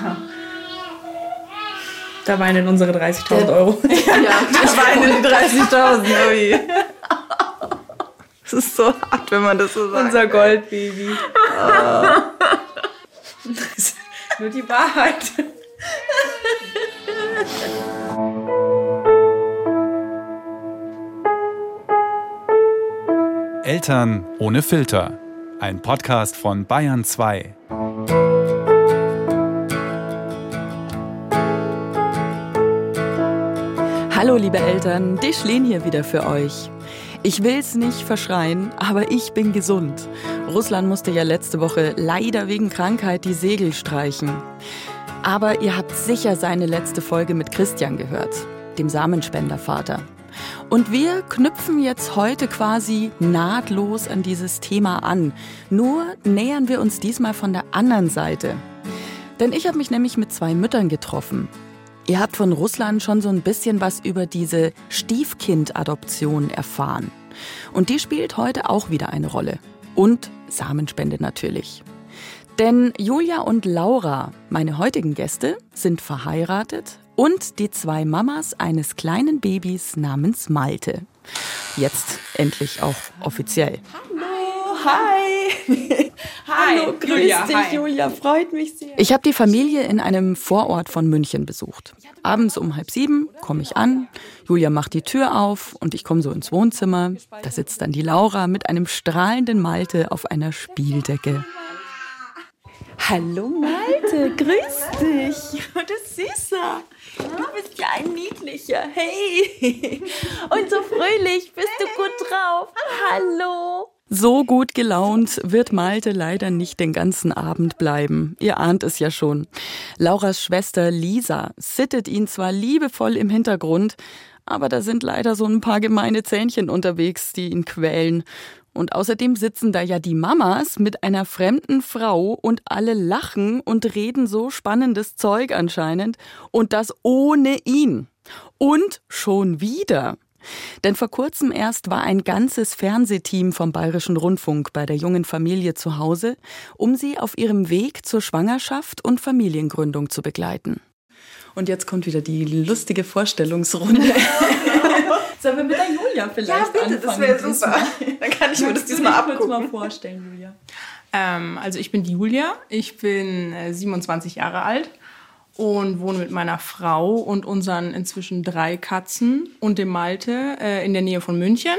Da weinen unsere 30.000 Euro. Ja, da weinen die 30.000. Ui. Das ist so hart, wenn man das so sagt. Unser Goldbaby. Oh. Das ist nur die Wahrheit. Eltern ohne Filter. Ein Podcast von Bayern 2. Hallo liebe Eltern, Dischlin hier wieder für euch. Ich will's nicht verschreien, aber ich bin gesund. Russland musste ja letzte Woche leider wegen Krankheit die Segel streichen. Aber ihr habt sicher seine letzte Folge mit Christian gehört, dem Samenspendervater. Und wir knüpfen jetzt heute quasi nahtlos an dieses Thema an. Nur nähern wir uns diesmal von der anderen Seite. Denn ich habe mich nämlich mit zwei Müttern getroffen. Ihr habt von Russland schon so ein bisschen was über diese Stiefkind-Adoption erfahren. Und die spielt heute auch wieder eine Rolle. Und Samenspende natürlich. Denn Julia und Laura, meine heutigen Gäste, sind verheiratet und die zwei Mamas eines kleinen Babys namens Malte. Jetzt endlich auch offiziell. Hallo, hi. Hallo, grüß Julia, dich, hi. Julia, freut mich sehr. Ich habe die Familie in einem Vorort von München besucht. Abends um halb sieben komme ich an, Julia macht die Tür auf und ich komme so ins Wohnzimmer. Da sitzt dann die Laura mit einem strahlenden Malte auf einer Spieldecke. Hallo Malte, grüß dich. Das Süßer. Du bist ja ein niedlicher. Hey. Und so fröhlich. Bist du gut drauf? Hallo. So gut gelaunt wird Malte leider nicht den ganzen Abend bleiben. Ihr ahnt es ja schon. Lauras Schwester Lisa sittet ihn zwar liebevoll im Hintergrund, aber da sind leider so ein paar gemeine Zähnchen unterwegs, die ihn quälen. Und außerdem sitzen da ja die Mamas mit einer fremden Frau und alle lachen und reden so spannendes Zeug anscheinend. Und das ohne ihn. Und schon wieder. Denn vor kurzem erst war ein ganzes Fernsehteam vom Bayerischen Rundfunk bei der jungen Familie zu Hause, um sie auf ihrem Weg zur Schwangerschaft und Familiengründung zu begleiten. Und jetzt kommt wieder die lustige Vorstellungsrunde. Sollen wir mit der Julia vielleicht ja, bitte, anfangen? das wäre super. Dann kann ich mir das diesmal abgucken. mal vorstellen, Julia. Ähm, also ich bin die Julia, ich bin äh, 27 Jahre alt und wohne mit meiner Frau und unseren inzwischen drei Katzen und dem Malte äh, in der Nähe von München.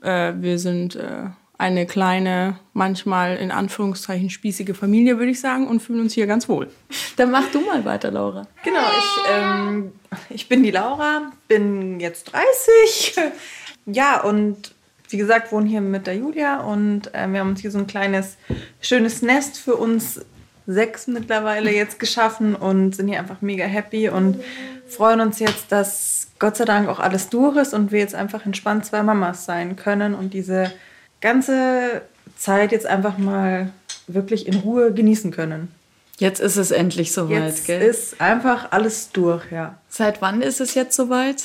Äh, wir sind äh, eine kleine, manchmal in Anführungszeichen spießige Familie, würde ich sagen, und fühlen uns hier ganz wohl. Dann mach du mal weiter, Laura. Genau, ich, ähm, ich bin die Laura, bin jetzt 30. ja, und wie gesagt, wohne hier mit der Julia und äh, wir haben uns hier so ein kleines, schönes Nest für uns sechs mittlerweile jetzt geschaffen und sind hier einfach mega happy und freuen uns jetzt, dass Gott sei Dank auch alles durch ist und wir jetzt einfach entspannt zwei Mamas sein können und diese ganze Zeit jetzt einfach mal wirklich in Ruhe genießen können. Jetzt ist es endlich soweit, jetzt gell? ist einfach alles durch, ja. Seit wann ist es jetzt soweit?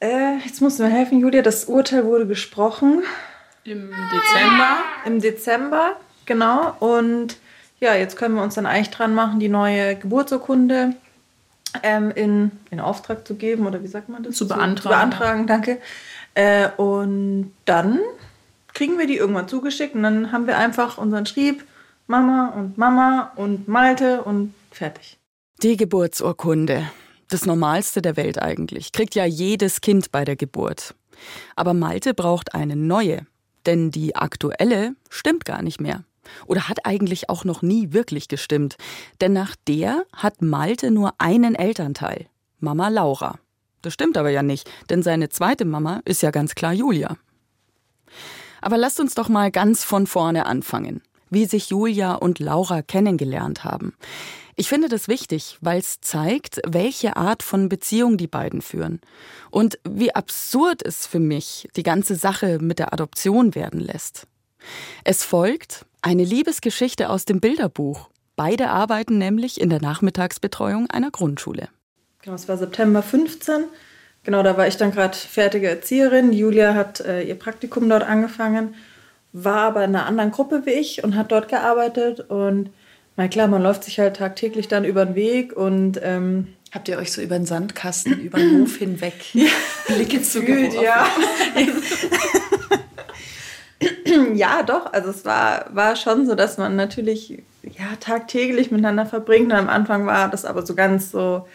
Äh, jetzt musst du mir helfen, Julia. Das Urteil wurde gesprochen. Im Dezember. Im Dezember, genau. Und ja, jetzt können wir uns dann eigentlich dran machen, die neue Geburtsurkunde ähm, in, in Auftrag zu geben oder wie sagt man das? Zu beantragen. Zu, beantragen, danke. Äh, und dann kriegen wir die irgendwann zugeschickt und dann haben wir einfach unseren Schrieb, Mama und Mama und Malte und fertig. Die Geburtsurkunde. Das Normalste der Welt eigentlich. Kriegt ja jedes Kind bei der Geburt. Aber Malte braucht eine neue. Denn die aktuelle stimmt gar nicht mehr. Oder hat eigentlich auch noch nie wirklich gestimmt. Denn nach der hat Malte nur einen Elternteil. Mama Laura. Das stimmt aber ja nicht, denn seine zweite Mama ist ja ganz klar Julia. Aber lasst uns doch mal ganz von vorne anfangen, wie sich Julia und Laura kennengelernt haben. Ich finde das wichtig, weil es zeigt, welche Art von Beziehung die beiden führen. Und wie absurd es für mich die ganze Sache mit der Adoption werden lässt. Es folgt eine Liebesgeschichte aus dem Bilderbuch. Beide arbeiten nämlich in der Nachmittagsbetreuung einer Grundschule. Genau, es war September 15. Genau, da war ich dann gerade fertige Erzieherin. Julia hat äh, ihr Praktikum dort angefangen, war aber in einer anderen Gruppe wie ich und hat dort gearbeitet. Und na klar, man läuft sich halt tagtäglich dann über den Weg und ähm, Habt ihr euch so über den Sandkasten, über den Hof hinweg ja. Blicke zugeworfen? Ja. ja, doch. Also es war, war schon so, dass man natürlich ja, tagtäglich miteinander verbringt. Und am Anfang war das aber so ganz so,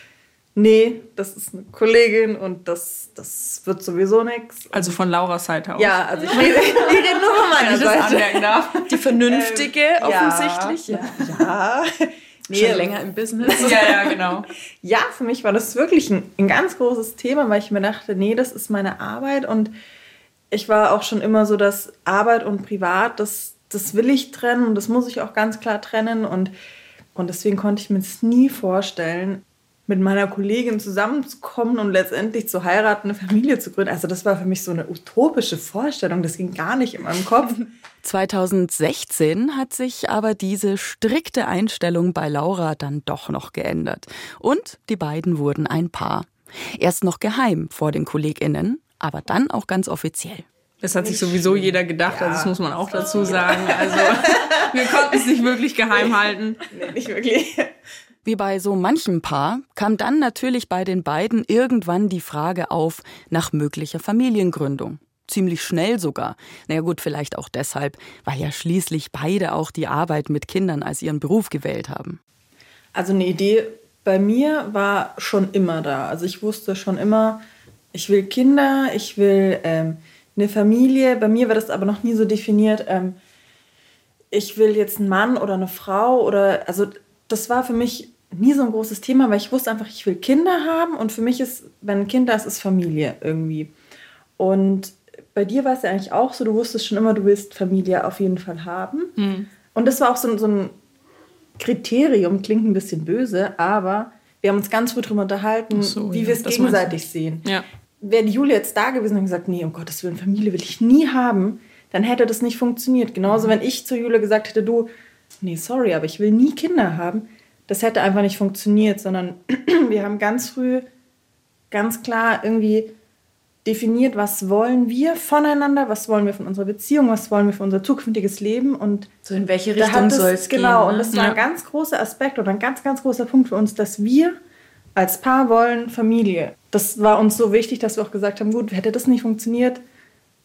nee, das ist eine Kollegin und das, das wird sowieso nichts. Also von Lauras Seite aus. Ja, also ich rede, ich rede nur von meiner Seite. Die vernünftige, ähm, offensichtlich. Ja. ja. Nee, Schon länger im Business. ja, ja, genau. Ja, für mich war das wirklich ein, ein ganz großes Thema, weil ich mir dachte, nee, das ist meine Arbeit und ich war auch schon immer so, dass Arbeit und Privat, das, das will ich trennen und das muss ich auch ganz klar trennen und, und deswegen konnte ich mir das nie vorstellen, mit meiner Kollegin zusammenzukommen und letztendlich zu heiraten, eine Familie zu gründen. Also das war für mich so eine utopische Vorstellung. Das ging gar nicht in meinem Kopf. 2016 hat sich aber diese strikte Einstellung bei Laura dann doch noch geändert. Und die beiden wurden ein Paar. Erst noch geheim vor den KollegInnen, aber dann auch ganz offiziell. Das hat sich sowieso jeder gedacht, ja. also das muss man auch dazu sagen. Also wir konnten es nicht wirklich geheim halten. Nee, nicht wirklich. Wie bei so manchem Paar kam dann natürlich bei den beiden irgendwann die Frage auf nach möglicher Familiengründung. Ziemlich schnell sogar. Naja gut, vielleicht auch deshalb, weil ja schließlich beide auch die Arbeit mit Kindern als ihren Beruf gewählt haben. Also eine Idee bei mir war schon immer da. Also ich wusste schon immer, ich will Kinder, ich will ähm, eine Familie. Bei mir war das aber noch nie so definiert, ähm, ich will jetzt einen Mann oder eine Frau oder also das war für mich nie so ein großes Thema, weil ich wusste einfach, ich will Kinder haben und für mich ist, wenn ein Kind da ist, ist Familie irgendwie. Und bei dir war es ja eigentlich auch so, du wusstest schon immer, du willst Familie auf jeden Fall haben. Mhm. Und das war auch so, so ein Kriterium, klingt ein bisschen böse, aber wir haben uns ganz früh darüber unterhalten, so, wie ja, wir es gegenseitig sehen. Ja. Wäre die Julia jetzt da gewesen und gesagt, nee, um Gottes Willen, Familie will ich nie haben, dann hätte das nicht funktioniert. Genauso, mhm. wenn ich zu Julia gesagt hätte, du, nee, sorry, aber ich will nie Kinder haben, das hätte einfach nicht funktioniert, sondern wir haben ganz früh ganz klar irgendwie definiert, was wollen wir voneinander, was wollen wir von unserer Beziehung, was wollen wir für unser zukünftiges Leben und so in welche Richtung soll es gehen. Genau, ne? und das war ein ganz großer Aspekt oder ein ganz, ganz großer Punkt für uns, dass wir als Paar wollen Familie. Das war uns so wichtig, dass wir auch gesagt haben, gut, hätte das nicht funktioniert,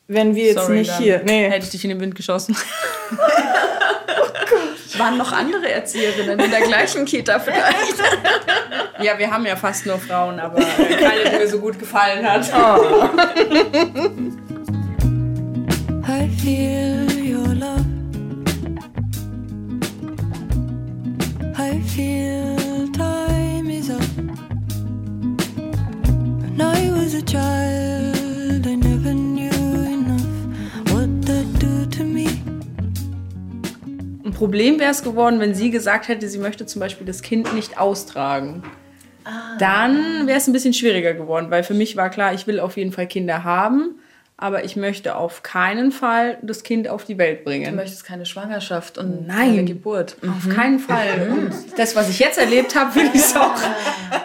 wenn wir jetzt Sorry, nicht hier. Nee. Hätte ich dich in den Wind geschossen. Waren noch andere Erzieherinnen in der gleichen Kita vielleicht? Ja, wir haben ja fast nur Frauen, aber äh, keine, die mir so gut gefallen hat. Oh. a child, I never knew enough what that do to me. Ein Problem wäre es geworden, wenn sie gesagt hätte, sie möchte zum Beispiel das Kind nicht austragen. Ah. Dann wäre es ein bisschen schwieriger geworden, weil für mich war klar, ich will auf jeden Fall Kinder haben, aber ich möchte auf keinen Fall das Kind auf die Welt bringen. Du möchtest keine Schwangerschaft und Nein, keine Geburt. Auf mhm. keinen Fall. Mhm. Und das, was ich jetzt erlebt habe, will ich es auch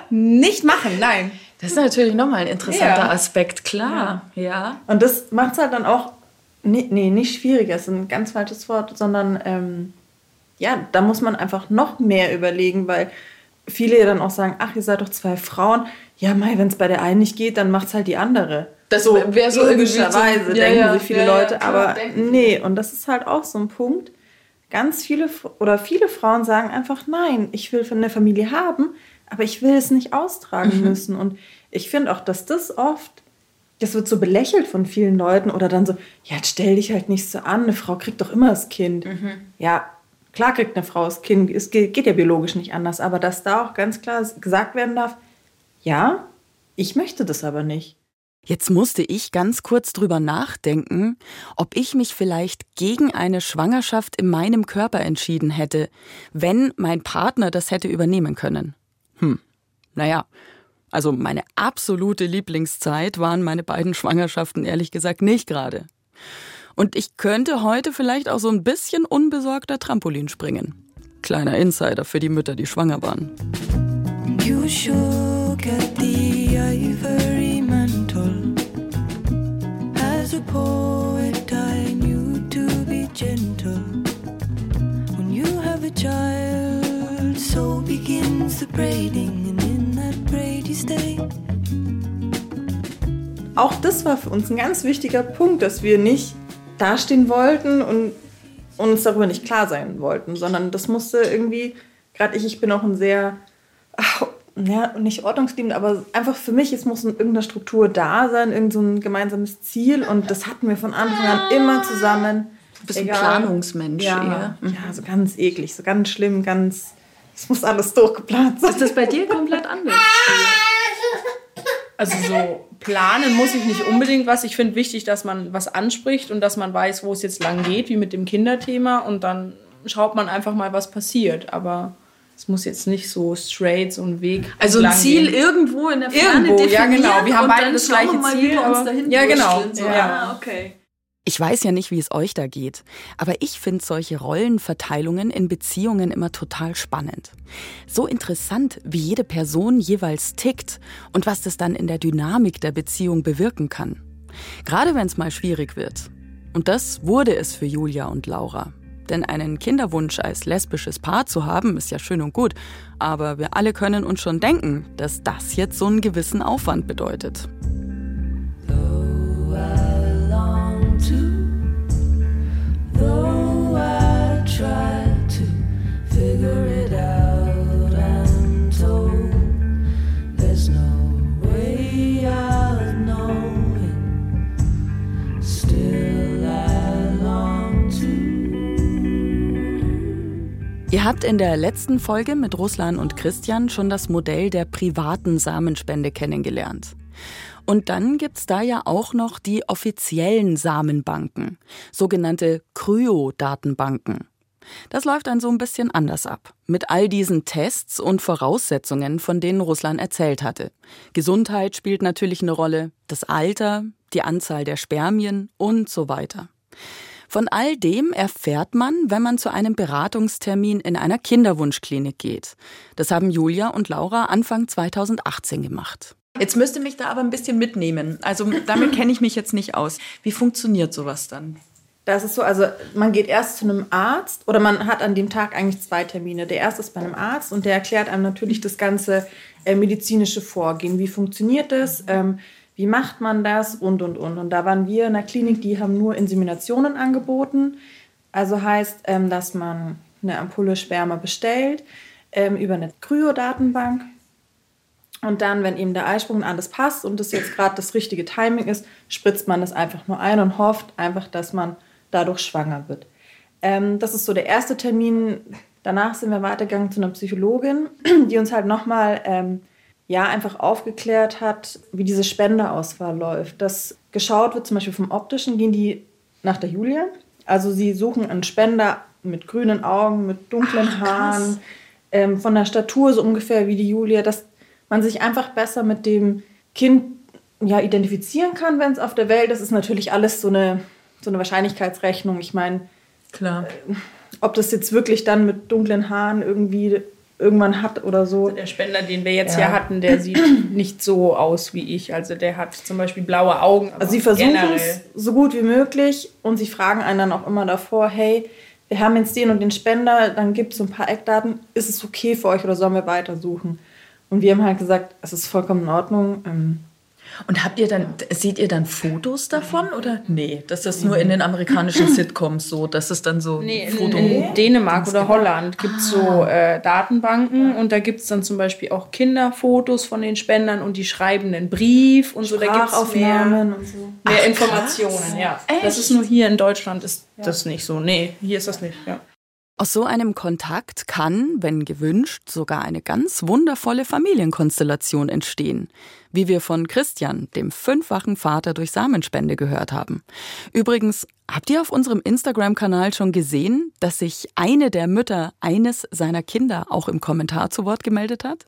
nicht machen. Nein. Das ist natürlich nochmal ein interessanter ja. Aspekt, klar. Ja. ja. Und das macht es halt dann auch, nee, nee, nicht schwieriger, ist ein ganz falsches Wort, sondern ähm, ja, da muss man einfach noch mehr überlegen, weil viele ja dann auch sagen, ach, ihr seid doch zwei Frauen. Ja, Mai, wenn es bei der einen nicht geht, dann macht es halt die andere. Das so wäre so logischerweise, so, denken ja, sich viele ja, Leute. aber nee, und das ist halt auch so ein Punkt. Ganz viele oder viele Frauen sagen einfach, nein, ich will eine Familie haben, aber ich will es nicht austragen mhm. müssen. Und ich finde auch, dass das oft, das wird so belächelt von vielen Leuten oder dann so, ja, jetzt stell dich halt nicht so an, eine Frau kriegt doch immer das Kind. Mhm. Ja, Klar kriegt eine Frau das Kind, es geht ja biologisch nicht anders, aber dass da auch ganz klar gesagt werden darf, ja, ich möchte das aber nicht. Jetzt musste ich ganz kurz drüber nachdenken, ob ich mich vielleicht gegen eine Schwangerschaft in meinem Körper entschieden hätte, wenn mein Partner das hätte übernehmen können. Hm, naja, also meine absolute Lieblingszeit waren meine beiden Schwangerschaften ehrlich gesagt nicht gerade. Und ich könnte heute vielleicht auch so ein bisschen unbesorgter Trampolin springen. Kleiner Insider für die Mütter, die schwanger waren. You shook at the Auch das war für uns ein ganz wichtiger Punkt, dass wir nicht dastehen wollten und uns darüber nicht klar sein wollten, sondern das musste irgendwie, gerade ich, ich bin auch ein sehr, ach, ja, nicht ordnungsliebend, aber einfach für mich, es muss irgendeine Struktur da sein, irgendein so ein gemeinsames Ziel und das hatten wir von Anfang an immer zusammen. Du bist Egal. ein Planungsmensch ja, eher. Ja, so ganz eklig, so ganz schlimm, ganz, es muss alles durchgeplant sein. Ist das bei dir komplett anders? Also so planen muss ich nicht unbedingt was. Ich finde wichtig, dass man was anspricht und dass man weiß, wo es jetzt lang geht, wie mit dem Kinderthema. Und dann schaut man einfach mal, was passiert. Aber es muss jetzt nicht so straight so ein Weg. Also ein Ziel gehen. irgendwo in der Ferne Irgendwo, ja genau. Wir haben beide das gleiche Ziel. Aber, ja genau. So. Ja. Ah, okay. Ich weiß ja nicht, wie es euch da geht, aber ich finde solche Rollenverteilungen in Beziehungen immer total spannend. So interessant, wie jede Person jeweils tickt und was das dann in der Dynamik der Beziehung bewirken kann. Gerade wenn es mal schwierig wird. Und das wurde es für Julia und Laura. Denn einen Kinderwunsch als lesbisches Paar zu haben, ist ja schön und gut, aber wir alle können uns schon denken, dass das jetzt so einen gewissen Aufwand bedeutet. Ihr habt in der letzten Folge mit Ruslan und Christian schon das Modell der privaten Samenspende kennengelernt. Und dann gibt's da ja auch noch die offiziellen Samenbanken, sogenannte Kryo-Datenbanken. Das läuft dann so ein bisschen anders ab. Mit all diesen Tests und Voraussetzungen, von denen Russland erzählt hatte. Gesundheit spielt natürlich eine Rolle, das Alter, die Anzahl der Spermien und so weiter. Von all dem erfährt man, wenn man zu einem Beratungstermin in einer Kinderwunschklinik geht. Das haben Julia und Laura Anfang 2018 gemacht. Jetzt müsste mich da aber ein bisschen mitnehmen. Also damit kenne ich mich jetzt nicht aus. Wie funktioniert sowas dann? Das ist so, also man geht erst zu einem Arzt oder man hat an dem Tag eigentlich zwei Termine. Der erste ist bei einem Arzt und der erklärt einem natürlich das ganze äh, medizinische Vorgehen. Wie funktioniert das? Ähm, wie macht man das und und und. Und da waren wir in einer Klinik, die haben nur Inseminationen angeboten. Also heißt, ähm, dass man eine Ampulle Sperma bestellt ähm, über eine Kryodatenbank. Und dann, wenn eben der Eisprung alles passt und das jetzt gerade das richtige Timing ist, spritzt man das einfach nur ein und hofft einfach, dass man dadurch schwanger wird. Ähm, das ist so der erste Termin. Danach sind wir weitergegangen zu einer Psychologin, die uns halt nochmal ähm, ja, einfach aufgeklärt hat, wie diese Spendeauswahl läuft. Dass geschaut wird, zum Beispiel vom Optischen, gehen die nach der Julia. Also sie suchen einen Spender mit grünen Augen, mit dunklen Ach, Haaren, ähm, von der Statur so ungefähr wie die Julia, dass man sich einfach besser mit dem Kind ja, identifizieren kann, wenn es auf der Welt ist. ist natürlich alles so eine, so eine Wahrscheinlichkeitsrechnung. Ich meine, Klar. Äh, ob das jetzt wirklich dann mit dunklen Haaren irgendwie irgendwann hat oder so. Also der Spender, den wir jetzt ja. hier hatten, der sieht nicht so aus wie ich. Also der hat zum Beispiel blaue Augen. Also sie versuchen es so gut wie möglich und sie fragen einen dann auch immer davor, hey, wir haben jetzt den und den Spender, dann gibt es so ein paar Eckdaten, ist es okay für euch oder sollen wir weitersuchen? Und wir haben halt gesagt, es ist vollkommen in Ordnung. Ähm, und habt ihr dann, seht ihr dann Fotos davon oder? Nee, das ist nur in den amerikanischen Sitcoms so, dass es dann so nee, Foto in, in Dänemark oder Holland gibt es ah. so äh, Datenbanken und da gibt es dann zum Beispiel auch Kinderfotos von den Spendern und die schreiben einen Brief und so. Da gibt es mehr, und so. mehr Ach, Informationen. Ja. Das ist nur hier in Deutschland ist ja. das nicht so. Nee, hier ist das nicht. Ja. Aus so einem Kontakt kann, wenn gewünscht, sogar eine ganz wundervolle Familienkonstellation entstehen, wie wir von Christian, dem fünffachen Vater durch Samenspende gehört haben. Übrigens, habt ihr auf unserem Instagram-Kanal schon gesehen, dass sich eine der Mütter eines seiner Kinder auch im Kommentar zu Wort gemeldet hat?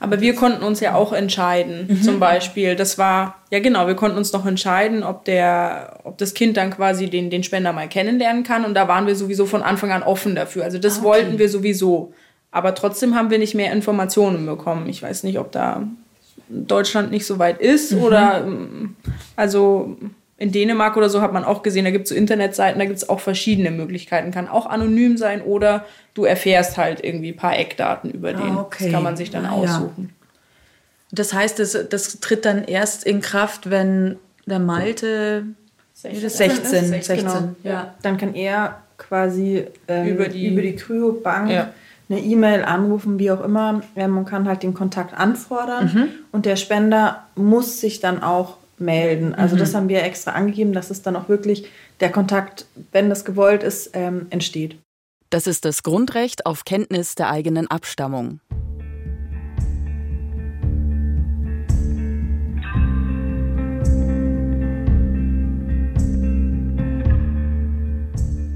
Aber wir konnten uns ja auch entscheiden, mhm. zum Beispiel. Das war, ja genau, wir konnten uns noch entscheiden, ob, der, ob das Kind dann quasi den, den Spender mal kennenlernen kann. Und da waren wir sowieso von Anfang an offen dafür. Also das ah, okay. wollten wir sowieso. Aber trotzdem haben wir nicht mehr Informationen bekommen. Ich weiß nicht, ob da Deutschland nicht so weit ist mhm. oder also in Dänemark oder so hat man auch gesehen, da gibt es so Internetseiten, da gibt es auch verschiedene Möglichkeiten. Kann auch anonym sein oder du erfährst halt irgendwie ein paar Eckdaten über ah, den. Okay. Das kann man sich dann ah, aussuchen. Ja. Das heißt, das, das tritt dann erst in Kraft, wenn der Malte 16, 16, 16, genau. ja. Dann kann er quasi ähm, über die, über die Kryobank ja. eine E-Mail anrufen, wie auch immer. Man kann halt den Kontakt anfordern mhm. und der Spender muss sich dann auch melden. Also mhm. das haben wir extra angegeben, dass es dann auch wirklich der Kontakt, wenn das gewollt ist, ähm, entsteht. Das ist das Grundrecht auf Kenntnis der eigenen Abstammung.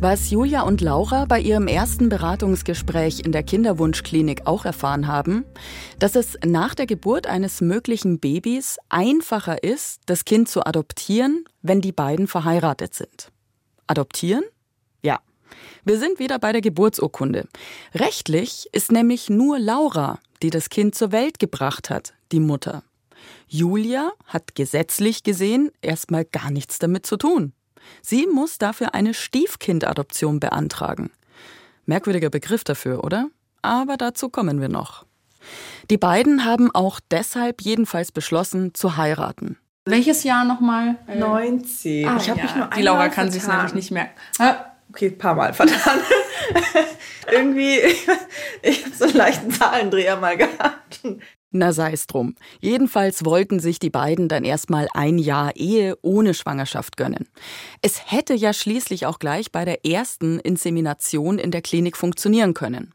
Was Julia und Laura bei ihrem ersten Beratungsgespräch in der Kinderwunschklinik auch erfahren haben, dass es nach der Geburt eines möglichen Babys einfacher ist, das Kind zu adoptieren, wenn die beiden verheiratet sind. Adoptieren? Ja. Wir sind wieder bei der Geburtsurkunde. Rechtlich ist nämlich nur Laura, die das Kind zur Welt gebracht hat, die Mutter. Julia hat gesetzlich gesehen erstmal gar nichts damit zu tun. Sie muss dafür eine Stiefkindadoption beantragen. Merkwürdiger Begriff dafür, oder? Aber dazu kommen wir noch. Die beiden haben auch deshalb jedenfalls beschlossen zu heiraten. Welches Jahr nochmal? 19. Ah, ich habe ja. mich nur Die Laura kann sich nämlich nicht merken. Ah, okay, ein paar Mal vertan. Irgendwie, ich habe so einen leichten Zahlendreher mal gehabt. Na sei es drum. Jedenfalls wollten sich die beiden dann erstmal ein Jahr Ehe ohne Schwangerschaft gönnen. Es hätte ja schließlich auch gleich bei der ersten Insemination in der Klinik funktionieren können.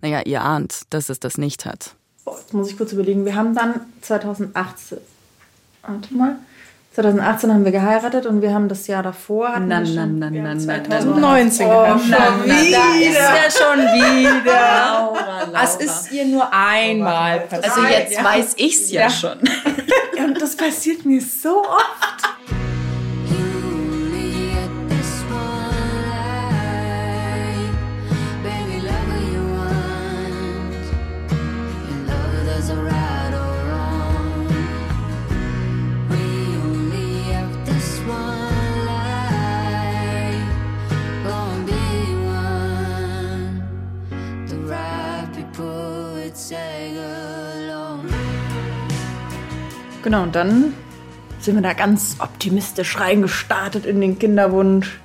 Naja, ihr ahnt, dass es das nicht hat. Jetzt muss ich kurz überlegen. Wir haben dann 2018. Warte mal. 2018 haben wir geheiratet und wir haben das Jahr davor hatten na, wir schon, na, na, na, 2019 oh, geheiratet. Schon wieder. Da ist ja schon wieder. Laura, Laura. Es ist ihr nur einmal passiert. Also jetzt ja. weiß ich's ja, ja schon. und das passiert mir so oft. Genau, und dann sind wir da ganz optimistisch reingestartet in den Kinderwunsch.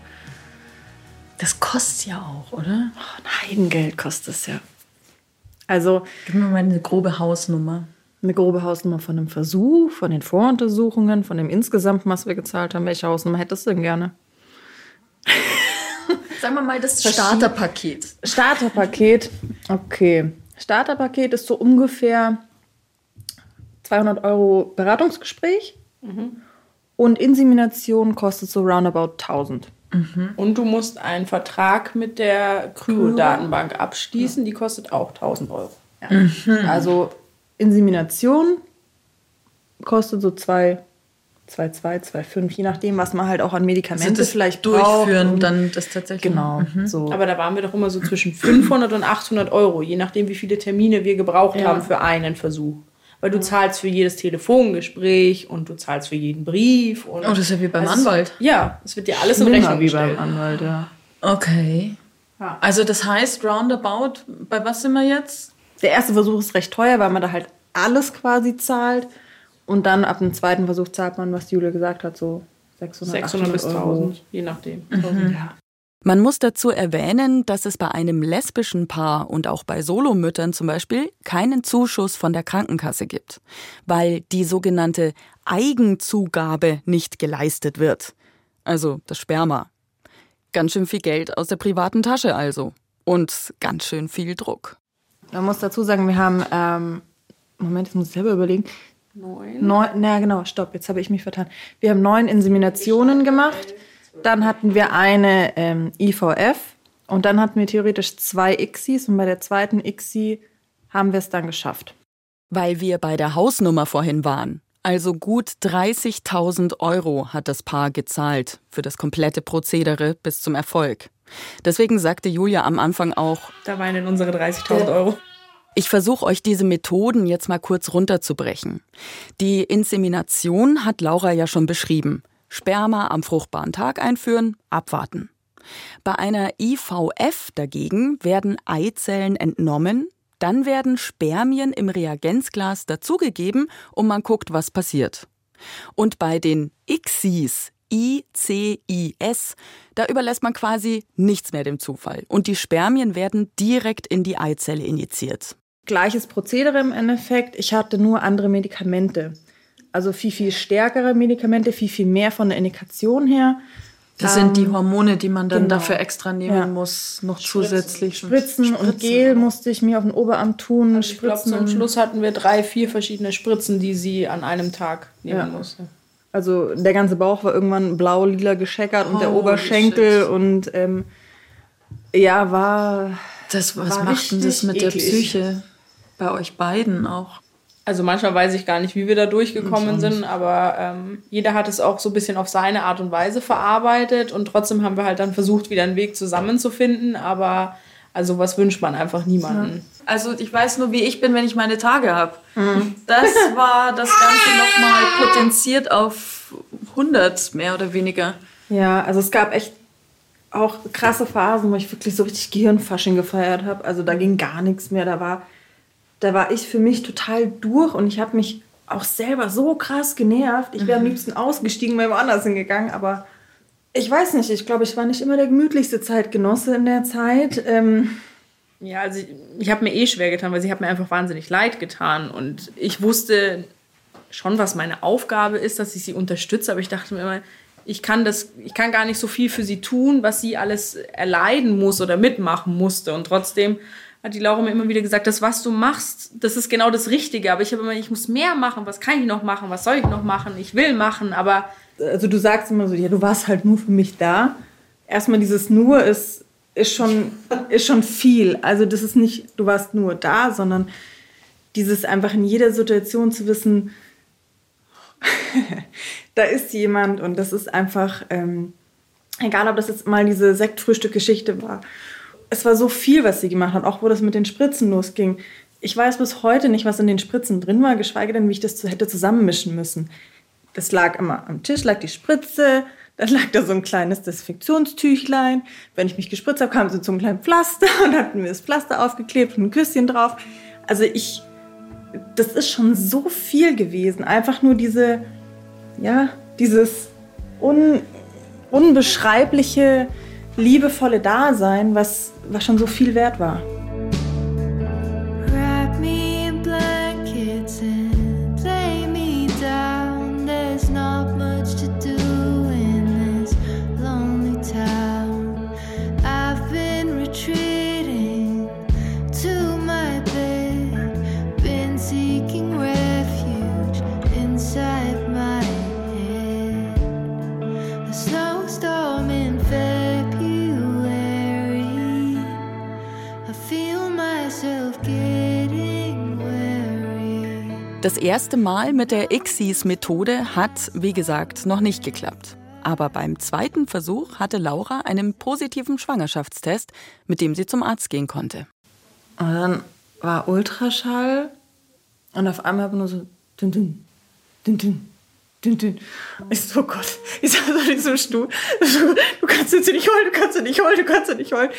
Das kostet ja auch, oder? Oh, ein Heidengeld kostet es ja. Also. Gib mir mal eine grobe Hausnummer. Eine grobe Hausnummer von einem Versuch, von den Voruntersuchungen, von dem insgesamt, was wir gezahlt haben. Welche Hausnummer hättest du denn gerne? Sagen wir mal das Starterpaket. Starterpaket, okay. Starterpaket ist so ungefähr 200 Euro Beratungsgespräch mhm. und Insemination kostet so roundabout 1000. Mhm. Und du musst einen Vertrag mit der Kryo-Datenbank abschließen, die kostet auch 1000 Euro. Ja. Mhm. Also Insemination kostet so 2, 2,2, 2,5, je nachdem, was man halt auch an Medikamenten also vielleicht durchführen, braucht. dann das tatsächlich. Genau. Mhm. So. Aber da waren wir doch immer so zwischen 500 und 800 Euro, je nachdem, wie viele Termine wir gebraucht ja. haben für einen Versuch weil du zahlst für jedes Telefongespräch und du zahlst für jeden Brief. Und oh, das ist ja wie beim also Anwalt. ja, es wird dir alles in Rechnung wie beim Anwalt, ja. Okay. Ja. Also das heißt, roundabout, bei was sind wir jetzt? Der erste Versuch ist recht teuer, weil man da halt alles quasi zahlt. Und dann ab dem zweiten Versuch zahlt man, was Julia gesagt hat, so 600, 600 bis 1000, je nachdem. Mhm. Ja. Man muss dazu erwähnen, dass es bei einem lesbischen Paar und auch bei Solomüttern zum Beispiel keinen Zuschuss von der Krankenkasse gibt, weil die sogenannte Eigenzugabe nicht geleistet wird. Also das Sperma. Ganz schön viel Geld aus der privaten Tasche also. Und ganz schön viel Druck. Man muss dazu sagen, wir haben, ähm, Moment, jetzt muss ich selber überlegen. Neun. Neun, na genau, stopp, jetzt habe ich mich vertan. Wir haben neun Inseminationen gemacht. Dann hatten wir eine ähm, IVF und dann hatten wir theoretisch zwei ICSIs und bei der zweiten ICSI haben wir es dann geschafft. Weil wir bei der Hausnummer vorhin waren. Also gut 30.000 Euro hat das Paar gezahlt für das komplette Prozedere bis zum Erfolg. Deswegen sagte Julia am Anfang auch, da weinen unsere 30.000 Euro. Ich versuche euch diese Methoden jetzt mal kurz runterzubrechen. Die Insemination hat Laura ja schon beschrieben. Sperma am fruchtbaren Tag einführen, abwarten. Bei einer IVF dagegen werden Eizellen entnommen, dann werden Spermien im Reagenzglas dazugegeben und man guckt, was passiert. Und bei den ICSIs, ICIS, da überlässt man quasi nichts mehr dem Zufall. Und die Spermien werden direkt in die Eizelle injiziert. Gleiches Prozedere im Endeffekt. Ich hatte nur andere Medikamente. Also viel, viel stärkere Medikamente, viel, viel mehr von der Indikation her. Das sind die ähm, Hormone, die man dann genau. dafür extra nehmen ja. muss, noch Spritzen. zusätzlich. Spritzen, Spritzen, und Gel musste ich mir auf den Oberarm tun. Also ich glaube, zum Schluss hatten wir drei, vier verschiedene Spritzen, die sie an einem Tag nehmen ja. musste. Also der ganze Bauch war irgendwann blau-lila gescheckert und der Oberschenkel shit. und ähm, ja, war. Das, was war macht denn das mit eklig. der Psyche bei euch beiden auch? Also manchmal weiß ich gar nicht, wie wir da durchgekommen sind, aber ähm, jeder hat es auch so ein bisschen auf seine Art und Weise verarbeitet und trotzdem haben wir halt dann versucht, wieder einen Weg zusammenzufinden, aber also was wünscht man einfach niemanden. Ja. Also ich weiß nur, wie ich bin, wenn ich meine Tage habe. Mhm. Das war das Ganze nochmal potenziert auf 100 mehr oder weniger. Ja, also es gab echt auch krasse Phasen, wo ich wirklich so richtig Gehirnfasching gefeiert habe. Also da ging gar nichts mehr. Da war da war ich für mich total durch und ich habe mich auch selber so krass genervt. Ich wäre mhm. am liebsten ausgestiegen, wäre woanders hingegangen, aber ich weiß nicht, ich glaube, ich war nicht immer der gemütlichste Zeitgenosse in der Zeit. Ähm ja, also ich, ich habe mir eh schwer getan, weil sie hat mir einfach wahnsinnig leid getan und ich wusste schon, was meine Aufgabe ist, dass ich sie unterstütze, aber ich dachte mir immer, ich kann das, ich kann gar nicht so viel für sie tun, was sie alles erleiden muss oder mitmachen musste und trotzdem hat die Laura mir immer wieder gesagt, das, was du machst, das ist genau das Richtige. Aber ich habe immer, ich muss mehr machen. Was kann ich noch machen? Was soll ich noch machen? Ich will machen, aber. Also du sagst immer so, ja, du warst halt nur für mich da. Erstmal dieses nur ist, ist, schon, ist schon viel. Also das ist nicht, du warst nur da, sondern dieses einfach in jeder Situation zu wissen, da ist jemand und das ist einfach, ähm, egal ob das jetzt mal diese Sektfrühstück-Geschichte war es war so viel, was sie gemacht hat, auch wo das mit den Spritzen losging. Ich weiß bis heute nicht, was in den Spritzen drin war, geschweige denn, wie ich das hätte zusammenmischen müssen. Das lag immer am Tisch, lag die Spritze, dann lag da so ein kleines Desinfektionstüchlein. Wenn ich mich gespritzt habe, kam sie zum kleinen Pflaster und hatten mir das Pflaster aufgeklebt und ein Küsschen drauf. Also ich, das ist schon so viel gewesen. Einfach nur diese, ja, dieses un, unbeschreibliche, liebevolle Dasein, was, was schon so viel wert war. Das erste Mal mit der ICSIS-Methode hat, wie gesagt, noch nicht geklappt. Aber beim zweiten Versuch hatte Laura einen positiven Schwangerschaftstest, mit dem sie zum Arzt gehen konnte. Und dann war Ultraschall und auf einmal nur so dünn, dünn, dünn, dünn. Dünn, dünn. Ich so, oh Gott, ich saß auf diesem Stuhl. Du kannst jetzt nicht heulen, du kannst nicht heulen, du kannst nicht heulen.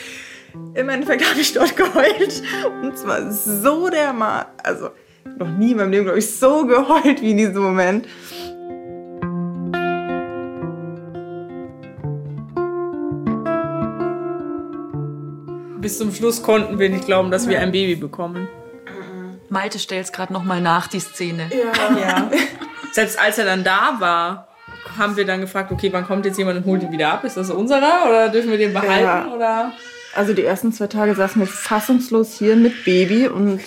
Im Endeffekt habe ich dort geheult. Und zwar so dermaßen, also noch nie in meinem Leben, glaube ich, so geheult wie in diesem Moment. Bis zum Schluss konnten wir nicht glauben, dass wir ein Baby bekommen. Malte stellt es gerade nochmal nach, die Szene. Ja. ja. Selbst als er dann da war, haben wir dann gefragt, okay, wann kommt jetzt jemand und holt ihn wieder ab? Ist das unserer oder dürfen wir den behalten? Ja. Oder? Also die ersten zwei Tage saßen wir fassungslos hier mit Baby und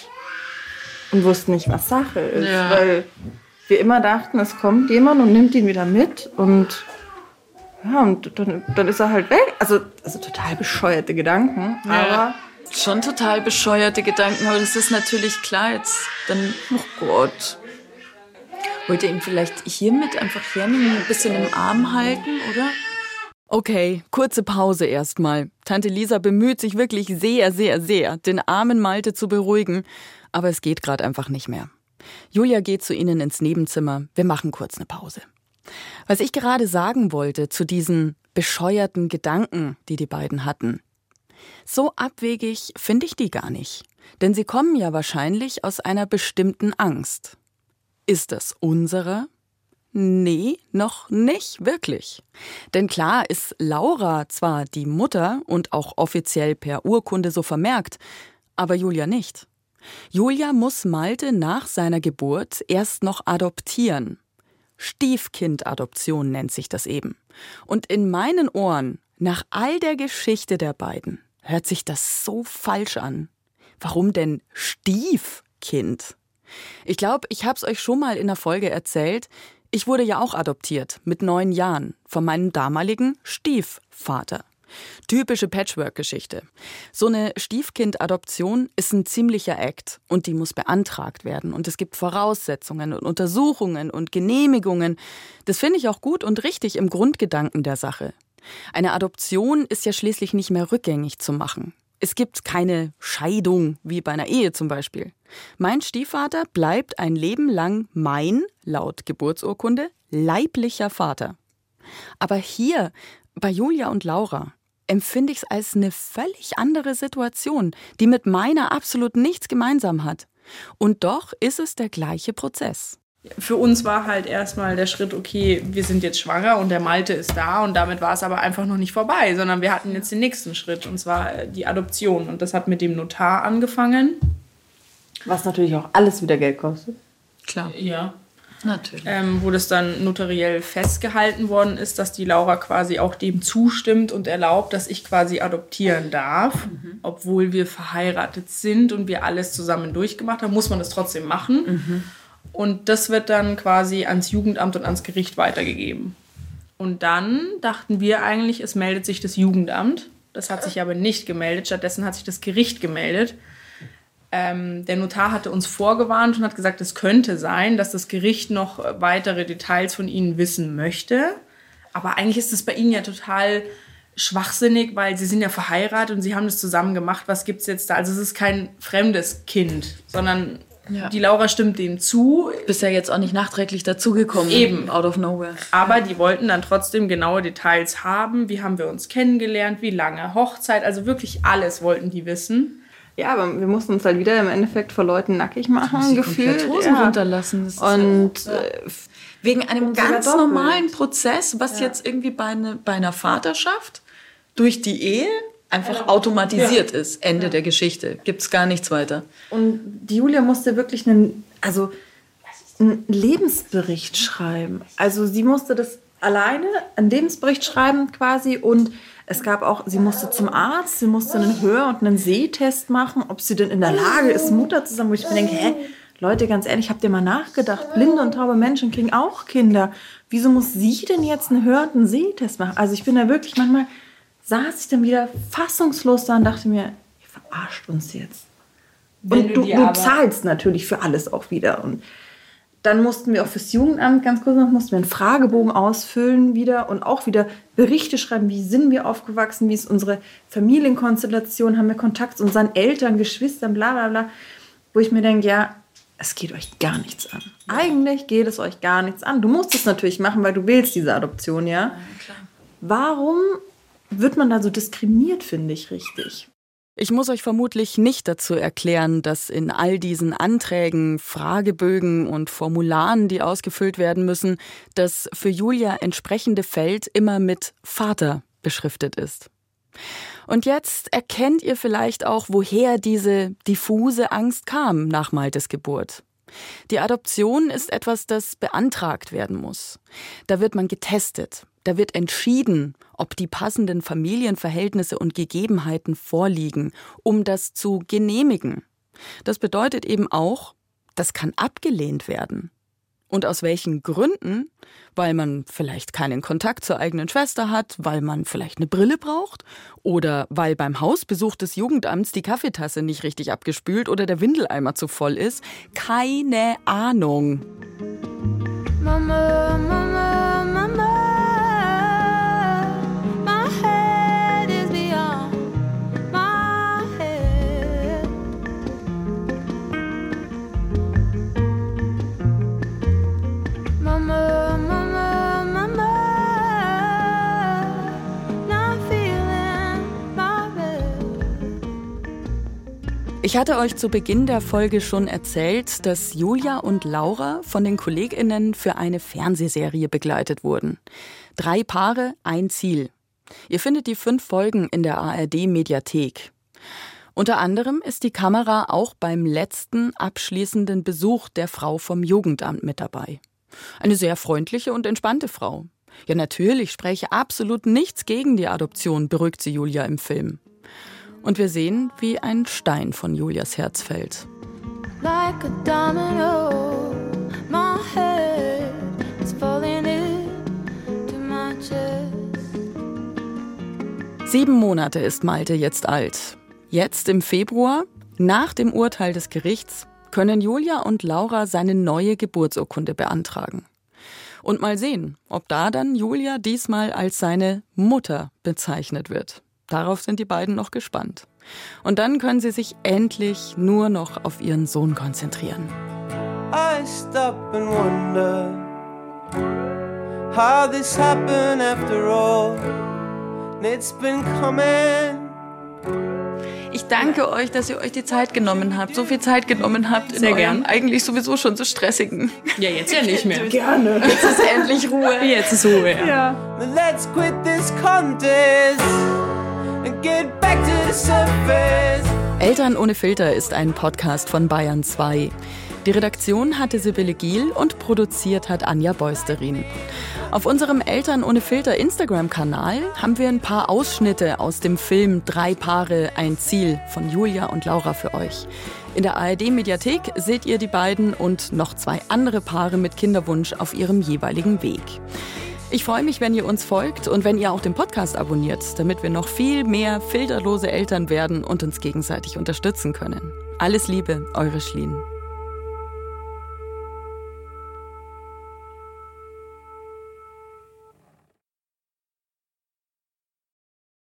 und wussten nicht, was Sache ist. Ja. Weil wir immer dachten, es kommt jemand und nimmt ihn wieder mit und ja, und dann, dann ist er halt weg. Also, also total bescheuerte Gedanken, ja. aber. Schon total bescheuerte Gedanken, aber das ist natürlich klar jetzt. Dann, oh Gott. Wollt ihr ihn vielleicht hiermit einfach hernehmen, ein bisschen im Arm halten, oder? Okay, kurze Pause erstmal. Tante Lisa bemüht sich wirklich sehr, sehr, sehr, den armen Malte zu beruhigen aber es geht gerade einfach nicht mehr. Julia geht zu ihnen ins Nebenzimmer. Wir machen kurz eine Pause. Was ich gerade sagen wollte zu diesen bescheuerten Gedanken, die die beiden hatten. So abwegig finde ich die gar nicht. Denn sie kommen ja wahrscheinlich aus einer bestimmten Angst. Ist das unsere? Nee, noch nicht wirklich. Denn klar ist Laura zwar die Mutter und auch offiziell per Urkunde so vermerkt, aber Julia nicht. Julia muss Malte nach seiner Geburt erst noch adoptieren. Stiefkindadoption nennt sich das eben. Und in meinen Ohren, nach all der Geschichte der beiden, hört sich das so falsch an. Warum denn Stiefkind? Ich glaube, ich habe es euch schon mal in der Folge erzählt. Ich wurde ja auch adoptiert mit neun Jahren von meinem damaligen Stiefvater. Typische Patchwork-Geschichte. So eine Stiefkind-Adoption ist ein ziemlicher Act und die muss beantragt werden. Und es gibt Voraussetzungen und Untersuchungen und Genehmigungen. Das finde ich auch gut und richtig im Grundgedanken der Sache. Eine Adoption ist ja schließlich nicht mehr rückgängig zu machen. Es gibt keine Scheidung wie bei einer Ehe zum Beispiel. Mein Stiefvater bleibt ein Leben lang mein, laut Geburtsurkunde, leiblicher Vater. Aber hier, bei Julia und Laura, empfinde ich es als eine völlig andere Situation, die mit meiner absolut nichts gemeinsam hat. Und doch ist es der gleiche Prozess. Für uns war halt erstmal der Schritt, okay, wir sind jetzt schwanger und der Malte ist da und damit war es aber einfach noch nicht vorbei, sondern wir hatten jetzt den nächsten Schritt und zwar äh, die Adoption und das hat mit dem Notar angefangen. Was natürlich auch alles wieder Geld kostet. Klar. Ja. Natürlich. Ähm, wo das dann notariell festgehalten worden ist, dass die Laura quasi auch dem zustimmt und erlaubt, dass ich quasi adoptieren darf, mhm. obwohl wir verheiratet sind und wir alles zusammen durchgemacht haben, muss man das trotzdem machen. Mhm. Und das wird dann quasi ans Jugendamt und ans Gericht weitergegeben. Und dann dachten wir eigentlich, es meldet sich das Jugendamt. Das hat sich aber nicht gemeldet. Stattdessen hat sich das Gericht gemeldet. Ähm, der Notar hatte uns vorgewarnt und hat gesagt, es könnte sein, dass das Gericht noch weitere Details von Ihnen wissen möchte. Aber eigentlich ist es bei Ihnen ja total schwachsinnig, weil Sie sind ja verheiratet und Sie haben das zusammen gemacht. Was gibt es jetzt da? Also es ist kein fremdes Kind, sondern ja. die Laura stimmt dem zu. Bist ja jetzt auch nicht nachträglich dazugekommen. Eben. Out of nowhere. Aber die wollten dann trotzdem genaue Details haben. Wie haben wir uns kennengelernt? Wie lange? Hochzeit? Also wirklich alles wollten die wissen. Ja, aber wir mussten uns halt wieder im Endeffekt vor Leuten nackig machen, gefühlt. Hosen ja. runterlassen. und ja. wegen einem ganz normalen Prozess, was ja. jetzt irgendwie bei, eine, bei einer Vaterschaft durch die Ehe einfach automatisiert ist. Ende der Geschichte. Gibt es gar nichts weiter. Und die Julia musste wirklich einen, also einen Lebensbericht schreiben. Also sie musste das alleine, einen Lebensbericht schreiben quasi und es gab auch, sie musste zum Arzt, sie musste einen Hör- und einen Sehtest machen, ob sie denn in der Lage ist, Mutter zu sein. Wo ich mir denke, hä, Leute, ganz ehrlich, habt ihr mal nachgedacht? Blinde und taube Menschen kriegen auch Kinder. Wieso muss sie denn jetzt einen Hör- und einen Sehtest machen? Also ich bin da wirklich, manchmal saß ich dann wieder fassungslos da und dachte mir, ihr verarscht uns jetzt. Und du, du zahlst natürlich für alles auch wieder. Und dann mussten wir auch fürs Jugendamt ganz kurz noch mussten wir einen Fragebogen ausfüllen wieder und auch wieder Berichte schreiben, wie sind wir aufgewachsen, wie ist unsere Familienkonstellation, haben wir Kontakt zu unseren Eltern, Geschwistern, bla bla bla. Wo ich mir denke, ja, es geht euch gar nichts an. Eigentlich geht es euch gar nichts an. Du musst es natürlich machen, weil du willst diese Adoption, ja. ja Warum wird man da so diskriminiert, finde ich richtig? Ich muss euch vermutlich nicht dazu erklären, dass in all diesen Anträgen, Fragebögen und Formularen, die ausgefüllt werden müssen, das für Julia entsprechende Feld immer mit Vater beschriftet ist. Und jetzt erkennt ihr vielleicht auch, woher diese diffuse Angst kam nach Maltes Geburt. Die Adoption ist etwas, das beantragt werden muss. Da wird man getestet. Da wird entschieden, ob die passenden Familienverhältnisse und Gegebenheiten vorliegen, um das zu genehmigen. Das bedeutet eben auch, das kann abgelehnt werden. Und aus welchen Gründen? Weil man vielleicht keinen Kontakt zur eigenen Schwester hat, weil man vielleicht eine Brille braucht oder weil beim Hausbesuch des Jugendamts die Kaffeetasse nicht richtig abgespült oder der Windeleimer zu voll ist. Keine Ahnung. Ich hatte euch zu Beginn der Folge schon erzählt, dass Julia und Laura von den Kolleginnen für eine Fernsehserie begleitet wurden. Drei Paare, ein Ziel. Ihr findet die fünf Folgen in der ARD Mediathek. Unter anderem ist die Kamera auch beim letzten abschließenden Besuch der Frau vom Jugendamt mit dabei. Eine sehr freundliche und entspannte Frau. Ja, natürlich spreche absolut nichts gegen die Adoption, beruhigt sie Julia im Film. Und wir sehen, wie ein Stein von Julias Herz fällt. Like a domino, my head is falling into my chest. Sieben Monate ist Malte jetzt alt. Jetzt im Februar, nach dem Urteil des Gerichts, können Julia und Laura seine neue Geburtsurkunde beantragen. Und mal sehen, ob da dann Julia diesmal als seine Mutter bezeichnet wird. Darauf sind die beiden noch gespannt. Und dann können sie sich endlich nur noch auf ihren Sohn konzentrieren. I stop and wonder how this happened after all. It's been coming ich danke euch, dass ihr euch die Zeit genommen habt, so viel Zeit genommen habt in Sehr gern. eigentlich sowieso schon so stressigen. Ja, jetzt ja nicht mehr. Gerne. Jetzt ist endlich Ruhe. Jetzt ist Ruhe, ja. ja. Let's quit this contest Eltern ohne Filter ist ein Podcast von Bayern 2. Die Redaktion hatte Sibylle Giel und produziert hat Anja Beusterin. Auf unserem Eltern ohne Filter Instagram-Kanal haben wir ein paar Ausschnitte aus dem Film Drei Paare, ein Ziel von Julia und Laura für euch. In der ARD-Mediathek seht ihr die beiden und noch zwei andere Paare mit Kinderwunsch auf ihrem jeweiligen Weg. Ich freue mich, wenn ihr uns folgt und wenn ihr auch den Podcast abonniert, damit wir noch viel mehr filterlose Eltern werden und uns gegenseitig unterstützen können. Alles Liebe, eure Schlien.